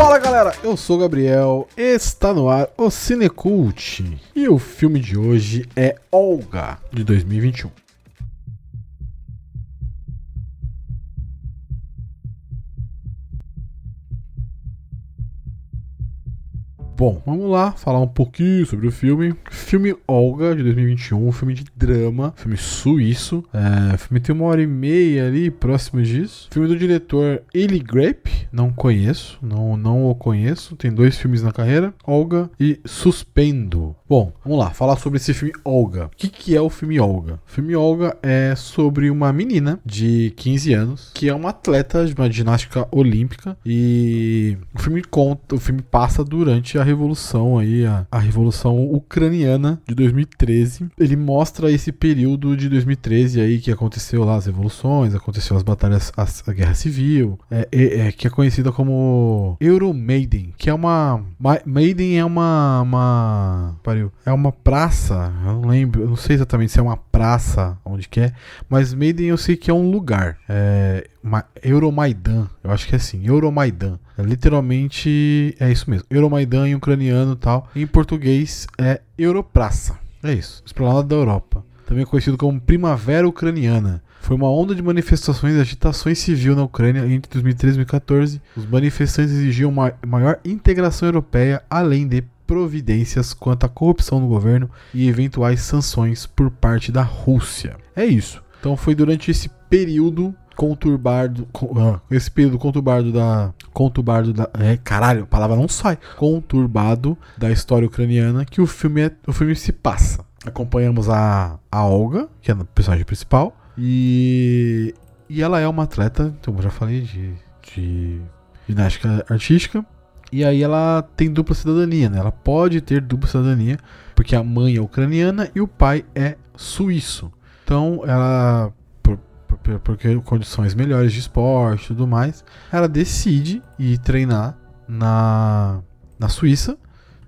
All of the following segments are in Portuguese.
Fala galera, eu sou o Gabriel, está no ar o Cinecult e o filme de hoje é Olga de 2021. Bom, vamos lá falar um pouquinho sobre o filme. Filme Olga de 2021, um filme de drama, filme suíço. É, filme tem uma hora e meia ali, próximo disso. Filme do diretor Eli Grape, não conheço, não, não o conheço. Tem dois filmes na carreira: Olga e Suspendo. Bom, vamos lá, falar sobre esse filme Olga. O que, que é o filme Olga? O filme Olga é sobre uma menina de 15 anos que é uma atleta de uma ginástica olímpica e o filme conta, o filme passa durante a revolução aí, a, a revolução ucraniana de 2013. Ele mostra esse período de 2013 aí que aconteceu lá as revoluções, aconteceu as batalhas, as, a guerra civil, é, é, é, que é conhecida como Euromaiden, que é uma Maiden é uma uma pariu, é uma praça, eu não lembro, eu não sei exatamente se é uma praça onde que é, mas Maiden eu sei que é um lugar. É, Euromaidan, eu acho que é assim, Euromaidan. É, literalmente é isso mesmo. Euromaidan ucraniano e tal. Em português é Europraça. É isso. Esplanada da Europa. Também conhecido como Primavera Ucraniana. Foi uma onda de manifestações e agitações civil na Ucrânia entre 2013 e 2014. Os manifestantes exigiam uma maior integração europeia, além de providências quanto à corrupção no governo e eventuais sanções por parte da Rússia. É isso. Então foi durante esse período conturbado. Ah, esse período conturbado da. Conturbado da. É, caralho, a palavra não sai. Conturbado da história ucraniana que o filme, é, o filme se passa. Acompanhamos a, a Olga, que é a personagem principal. E. E ela é uma atleta, como eu já falei, de, de ginástica artística. E aí ela tem dupla cidadania, né? Ela pode ter dupla cidadania, porque a mãe é ucraniana e o pai é suíço. Então ela porque condições melhores de esporte e tudo mais, ela decide ir treinar na, na Suíça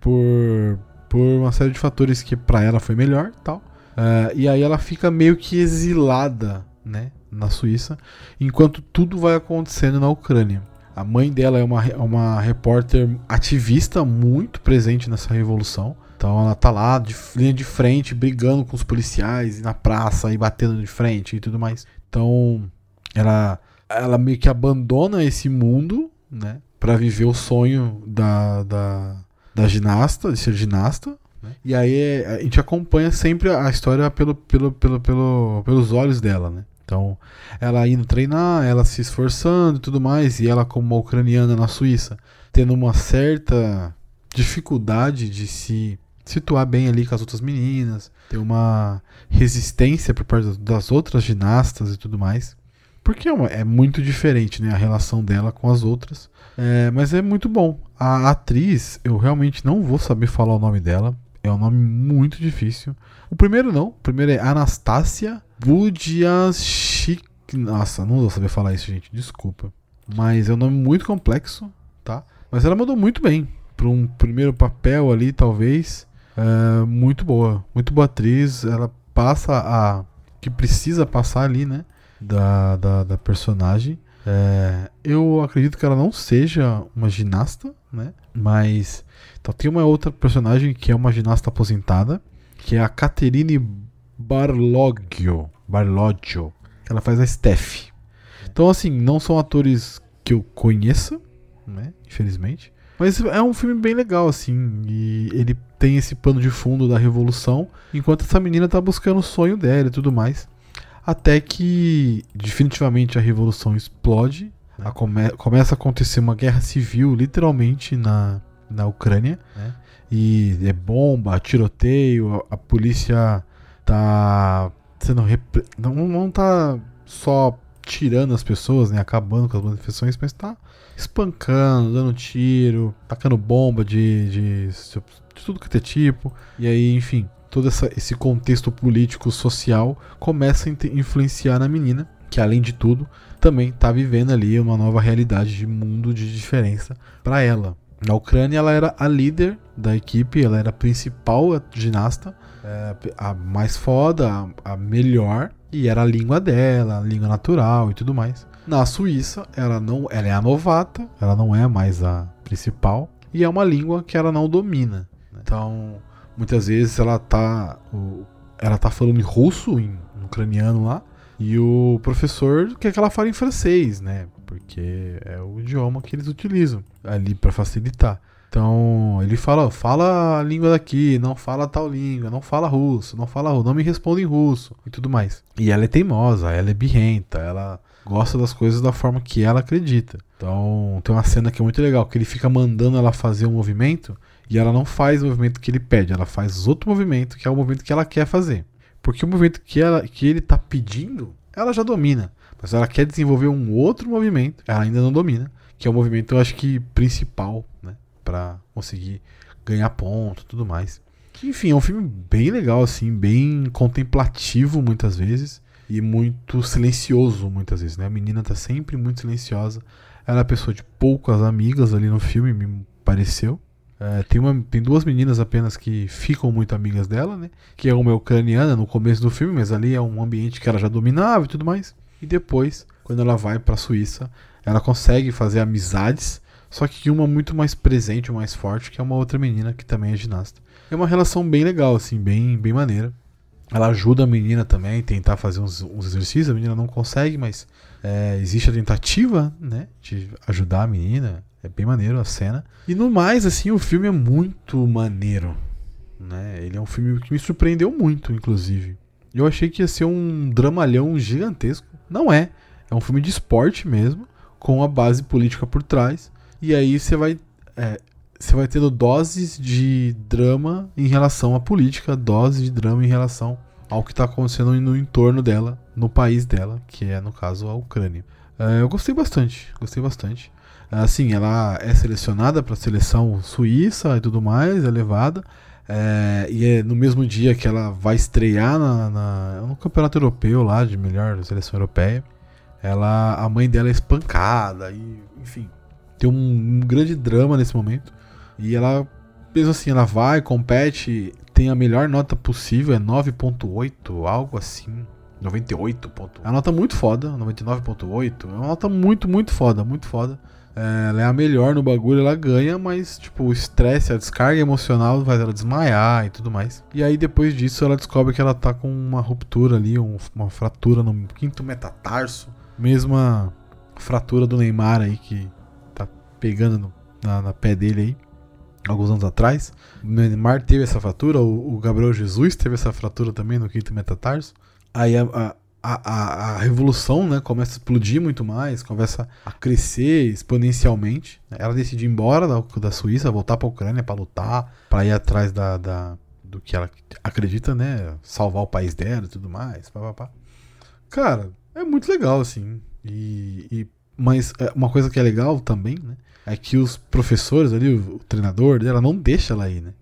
por, por uma série de fatores que para ela foi melhor tal. Uh, e aí ela fica meio que exilada né, na Suíça, enquanto tudo vai acontecendo na Ucrânia. A mãe dela é uma, uma repórter ativista muito presente nessa revolução. Então ela tá lá de linha de frente, brigando com os policiais na praça e batendo de frente e tudo mais. Então, ela, ela meio que abandona esse mundo, né? Pra viver o sonho da, da, da ginasta, de ser ginasta. Né? E aí a gente acompanha sempre a história pelo, pelo, pelo, pelo, pelos olhos dela, né? Então, ela indo treinar, ela se esforçando e tudo mais, e ela, como uma ucraniana na Suíça, tendo uma certa dificuldade de se situar bem ali com as outras meninas, ter uma resistência por parte das outras ginastas e tudo mais. Porque é, uma, é muito diferente né, a relação dela com as outras. É, mas é muito bom. A atriz, eu realmente não vou saber falar o nome dela. É um nome muito difícil. O primeiro não. O primeiro é Anastasia Budiashik. Nossa, não vou saber falar isso, gente. Desculpa. Mas é um nome muito complexo, tá? Mas ela mandou muito bem. Para um primeiro papel ali, talvez. É, muito boa, muito boa atriz. Ela passa a que precisa passar ali, né? Da, da, da personagem. É, eu acredito que ela não seja uma ginasta, né? Mas então, tem uma outra personagem que é uma ginasta aposentada, que é a Caterine Barloggio. Barloggio. Ela faz a Steph. Então, assim, não são atores que eu conheça, né? Infelizmente. Mas é um filme bem legal, assim. E ele tem esse pano de fundo da revolução, enquanto essa menina tá buscando o sonho dela e tudo mais. Até que definitivamente a revolução explode. A come começa a acontecer uma guerra civil, literalmente, na, na Ucrânia. Né? E é bomba, tiroteio, a, a polícia tá sendo. Não, não tá só tirando as pessoas, né? Acabando com as manifestações, mas tá espancando, dando tiro, tacando bomba de, de, de tudo que é tipo. E aí, enfim, todo essa, esse contexto político social começa a influenciar na menina, que além de tudo, também está vivendo ali uma nova realidade de mundo de diferença para ela. Na Ucrânia, ela era a líder da equipe, ela era a principal ginasta, é, a mais foda, a melhor, e era a língua dela, a língua natural e tudo mais. Na Suíça, ela não, ela é a novata, ela não é mais a principal, e é uma língua que ela não domina. Então, muitas vezes ela tá ela tá falando em russo, em ucraniano lá, e o professor quer que ela fale em francês, né? Porque é o idioma que eles utilizam ali para facilitar. Então ele fala, fala a língua daqui, não fala tal língua, não fala russo, não fala não me responde em russo e tudo mais. E ela é teimosa, ela é birrenta, ela gosta das coisas da forma que ela acredita. Então tem uma cena que é muito legal, que ele fica mandando ela fazer um movimento e ela não faz o movimento que ele pede, ela faz outro movimento que é o movimento que ela quer fazer. Porque o movimento que, ela, que ele está pedindo, ela já domina. Mas ela quer desenvolver um outro movimento, ela ainda não domina, que é o movimento, eu acho que principal, né? para conseguir ganhar ponto tudo mais. Enfim, é um filme bem legal, assim, bem contemplativo muitas vezes e muito silencioso muitas vezes, né? A menina tá sempre muito silenciosa. Ela é pessoa de poucas amigas ali no filme, me pareceu. É, tem, uma, tem duas meninas apenas que ficam muito amigas dela, né? Que é uma ucraniana no começo do filme, mas ali é um ambiente que ela já dominava e tudo mais. E depois, quando ela vai para a Suíça, ela consegue fazer amizades só que uma muito mais presente, mais forte, que é uma outra menina que também é ginasta. É uma relação bem legal, assim, bem, bem maneira. Ela ajuda a menina também a tentar fazer uns, uns exercícios. A menina não consegue, mas é, existe a tentativa, né, de ajudar a menina. É bem maneiro a cena. E no mais, assim, o filme é muito maneiro. Né? Ele é um filme que me surpreendeu muito, inclusive. Eu achei que ia ser um dramalhão gigantesco. Não é. É um filme de esporte mesmo, com a base política por trás. E aí você vai. É, você vai tendo doses de drama em relação à política, doses de drama em relação ao que está acontecendo no entorno dela, no país dela, que é no caso a Ucrânia. É, eu gostei bastante, gostei bastante. Assim, ela é selecionada para a seleção suíça e tudo mais, é levada. É, e é no mesmo dia que ela vai estrear na, na, no campeonato europeu lá de melhor seleção europeia. Ela, a mãe dela é espancada e, enfim, tem um, um grande drama nesse momento. E ela, mesmo assim, ela vai, compete, tem a melhor nota possível, é 9.8, algo assim. 98 ponto. É uma nota muito foda, 99.8. É uma nota muito, muito foda, muito foda. É, ela é a melhor no bagulho, ela ganha, mas tipo, o estresse, a descarga emocional faz ela desmaiar e tudo mais. E aí depois disso ela descobre que ela tá com uma ruptura ali, um, uma fratura no quinto metatarso. Mesma fratura do Neymar aí que pegando no, na, na, pé dele aí, alguns anos atrás. O Neymar teve essa fratura, o, o Gabriel Jesus teve essa fratura também no quinto metatarso. Aí a, a, a, a, revolução né, começa a explodir muito mais, começa a crescer exponencialmente. Ela decide ir embora da, da Suíça, voltar para a Ucrânia para lutar, para ir atrás da, da, do que ela acredita, né? Salvar o país dela e tudo mais. Pá, pá, pá. Cara, é muito legal, assim. E, e, mas é, uma coisa que é legal também, né? é que os professores ali, o, treinador dela, não deixa ela ir, né?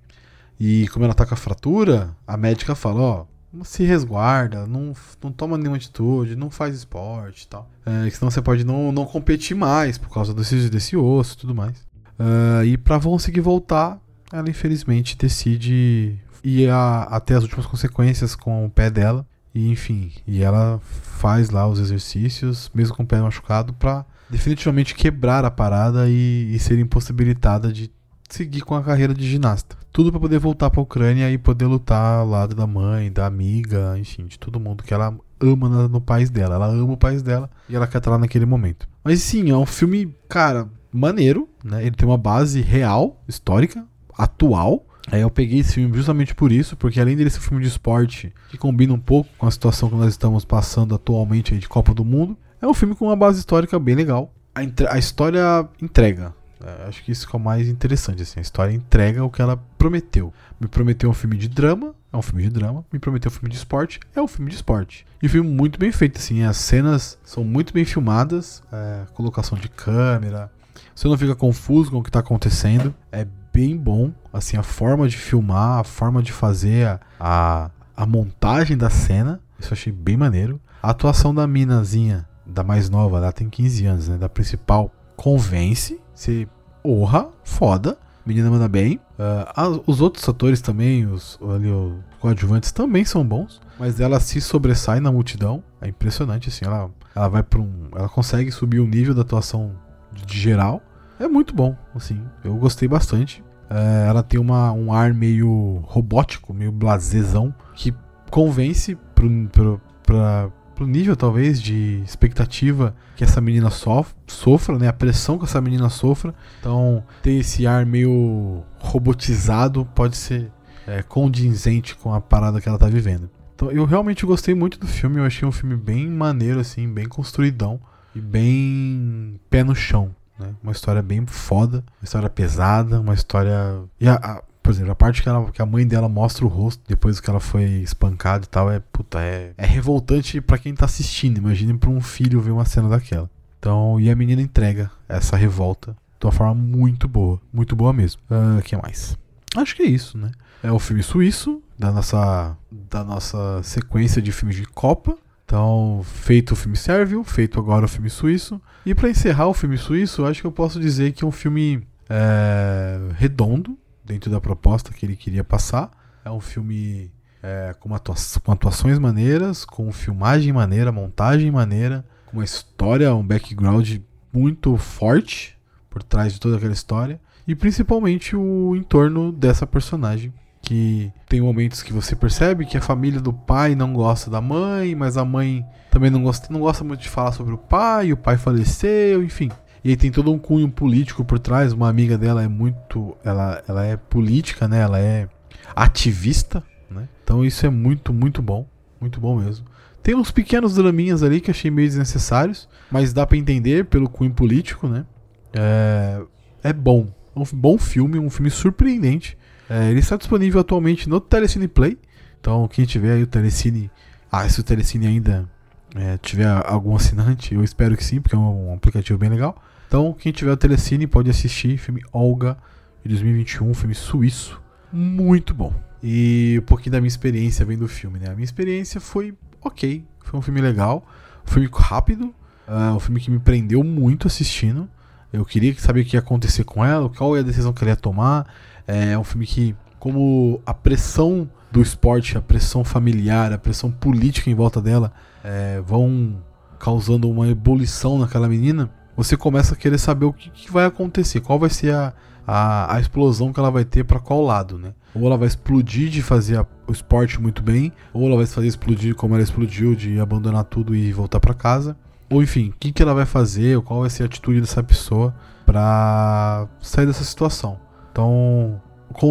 E como ela tá com a fratura, a médica fala, ó, se resguarda, não, não toma nenhuma atitude, não faz esporte e tal. É, senão você pode não, não competir mais por causa desse, desse osso e tudo mais. Uh, e para conseguir voltar, ela infelizmente decide ir a, até as últimas consequências com o pé dela. E enfim, e ela faz lá os exercícios, mesmo com o pé machucado, pra definitivamente quebrar a parada e, e ser impossibilitada de seguir com a carreira de ginasta. Tudo para poder voltar para a Ucrânia e poder lutar ao lado da mãe, da amiga, enfim, de todo mundo que ela ama no, no país dela. Ela ama o país dela e ela quer estar lá naquele momento. Mas sim, é um filme, cara, maneiro, né? Ele tem uma base real, histórica, atual. Aí eu peguei esse filme justamente por isso, porque além dele ser um filme de esporte, que combina um pouco com a situação que nós estamos passando atualmente de Copa do Mundo, é um filme com uma base histórica bem legal. A, a história entrega. É, acho que isso é o mais interessante. Assim, a história entrega o que ela prometeu. Me prometeu um filme de drama, é um filme de drama. Me prometeu um filme de esporte, é um filme de esporte. E um filme muito bem feito, assim. As cenas são muito bem filmadas, é, colocação de câmera. Você não fica confuso com o que está acontecendo. É bem bom, assim, a forma de filmar, a forma de fazer a, a, montagem da cena. Isso eu achei bem maneiro. A atuação da minazinha da mais nova, ela tem 15 anos, né? Da principal, convence. Você, orra, foda. Menina manda bem. Uh, os outros atores também, os, ali, os coadjuvantes também são bons. Mas ela se sobressai na multidão. É impressionante, assim. Ela, ela vai para um. Ela consegue subir o nível da atuação de, de geral. É muito bom, assim. Eu gostei bastante. É, ela tem uma, um ar meio robótico, meio blasezão, que convence pro, pro, pra, pro nível, talvez, de expectativa que essa menina sof sofra, né? A pressão que essa menina sofra. Então, ter esse ar meio robotizado pode ser é, condizente com a parada que ela tá vivendo. Então, eu realmente gostei muito do filme. Eu achei um filme bem maneiro, assim, bem construidão e bem pé no chão. Né? Uma história bem foda, uma história pesada, uma história. E a, a, por exemplo, a parte que, ela, que a mãe dela mostra o rosto depois que ela foi espancada e tal é, puta, é, é revoltante para quem tá assistindo. Imagine pra um filho ver uma cena daquela. Então, e a menina entrega essa revolta de uma forma muito boa. Muito boa mesmo. O uh, que mais? Acho que é isso, né? É o filme suíço, da nossa, da nossa sequência de filmes de Copa. Então, feito o filme sérvio, feito agora o filme suíço. E para encerrar o filme suíço, acho que eu posso dizer que é um filme é, redondo, dentro da proposta que ele queria passar. É um filme é, com, atua com atuações maneiras, com filmagem maneira, montagem maneira, com uma história, um background muito forte por trás de toda aquela história. E principalmente o entorno dessa personagem, que tem momentos que você percebe que a família do pai não gosta da mãe, mas a mãe também não gosta, não gosta muito de falar sobre o pai, o pai faleceu, enfim. E aí tem todo um cunho político por trás. Uma amiga dela é muito. Ela, ela é política, né? Ela é ativista, né? Então isso é muito, muito bom. Muito bom mesmo. Tem uns pequenos draminhas ali que achei meio desnecessários, mas dá para entender pelo cunho político, né? É, é bom. É um bom filme, um filme surpreendente. É, ele está disponível atualmente no Telecine Play. Então, quem tiver aí o Telecine. Ah, se o Telecine ainda é, tiver algum assinante, eu espero que sim, porque é um, um aplicativo bem legal. Então, quem tiver o Telecine pode assistir filme Olga de 2021, um filme suíço, muito bom. E um pouquinho da minha experiência vendo o filme, né? A minha experiência foi ok, foi um filme legal, um filme rápido, uh, um filme que me prendeu muito assistindo. Eu queria saber o que ia acontecer com ela, qual é a decisão que ela ia tomar. É um filme que, como a pressão do esporte, a pressão familiar, a pressão política em volta dela é, vão causando uma ebulição naquela menina, você começa a querer saber o que, que vai acontecer, qual vai ser a, a, a explosão que ela vai ter para qual lado, né? Ou ela vai explodir de fazer a, o esporte muito bem, ou ela vai fazer explodir como ela explodiu, de abandonar tudo e voltar para casa. Ou enfim, o que, que ela vai fazer, qual vai ser a atitude dessa pessoa para sair dessa situação. Então,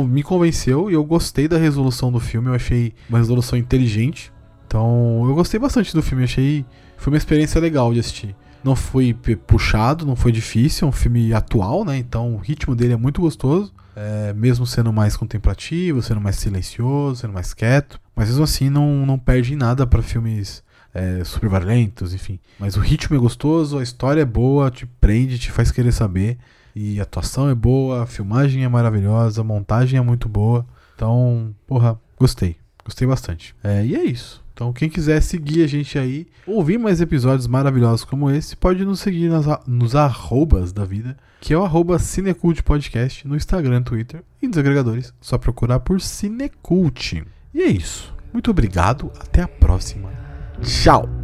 me convenceu e eu gostei da resolução do filme. Eu achei uma resolução inteligente. Então, eu gostei bastante do filme. Achei. Foi uma experiência legal de assistir. Não foi puxado, não foi difícil. É um filme atual, né? Então, o ritmo dele é muito gostoso. É, mesmo sendo mais contemplativo, sendo mais silencioso, sendo mais quieto. Mas mesmo assim, não, não perde em nada para filmes é, super violentos, enfim. Mas o ritmo é gostoso, a história é boa, te prende, te faz querer saber. E a atuação é boa, a filmagem é maravilhosa, a montagem é muito boa. Então, porra, gostei. Gostei bastante. É, e é isso. Então, quem quiser seguir a gente aí, ouvir mais episódios maravilhosos como esse, pode nos seguir nas, nos arrobas da vida, que é o arroba Cinecult Podcast no Instagram, Twitter e nos agregadores. Só procurar por Cinecult. E é isso. Muito obrigado, até a próxima. Tchau!